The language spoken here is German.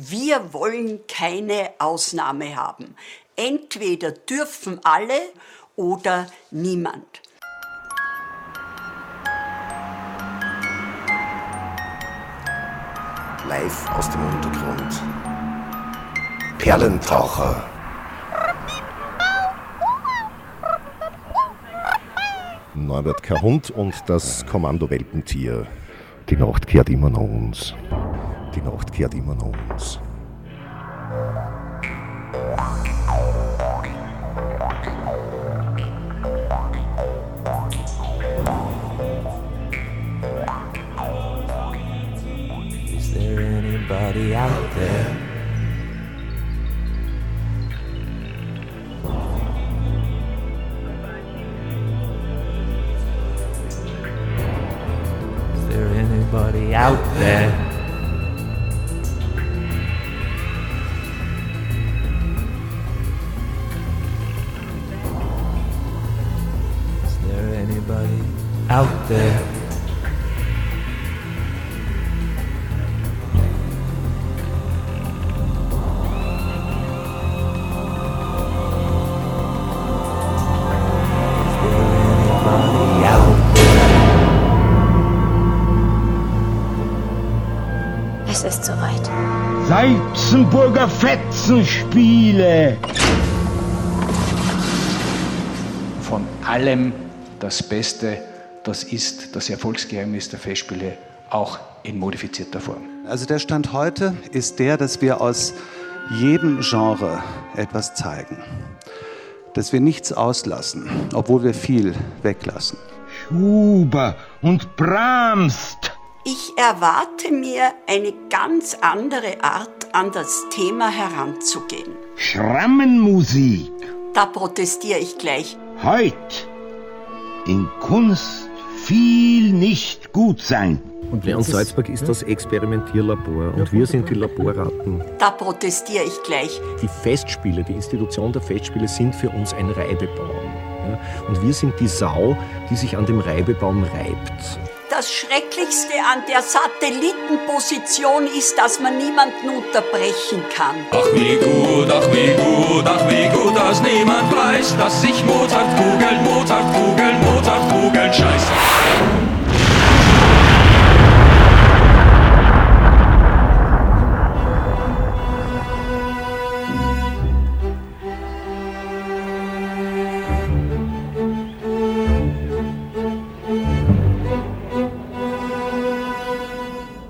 Wir wollen keine Ausnahme haben. Entweder dürfen alle oder niemand. Live aus dem Untergrund. Perlentaucher. Norbert Kahund und das Kommando Welpentier. Die Nacht kehrt immer nach uns. Die Nacht kehrt immer nach uns. Is there anybody out there? Is there anybody out there? There anybody out there? Anybody out Es ist soweit. Salzenburger Fetzenspiele. von allem das Beste, das ist das Erfolgsgeheimnis der Festspiele, auch in modifizierter Form. Also der Stand heute ist der, dass wir aus jedem Genre etwas zeigen. Dass wir nichts auslassen, obwohl wir viel weglassen. Schuber und Brahms. Ich erwarte mir eine ganz andere Art, an das Thema heranzugehen. Schrammenmusik. Da protestiere ich gleich. Heut. In Kunst viel nicht gut sein. Und Leon Salzburg ist das Experimentierlabor und wir sind die Laborratten. Da protestiere ich gleich. Die Festspiele, die Institution der Festspiele sind für uns ein Reibebaum. Und wir sind die Sau, die sich an dem Reibebaum reibt. Das Schrecklichste an der Satellitenposition ist, dass man niemanden unterbrechen kann. Ach wie gut, ach wie gut, ach wie gut, dass niemand weiß, dass sich Mozart kugeln,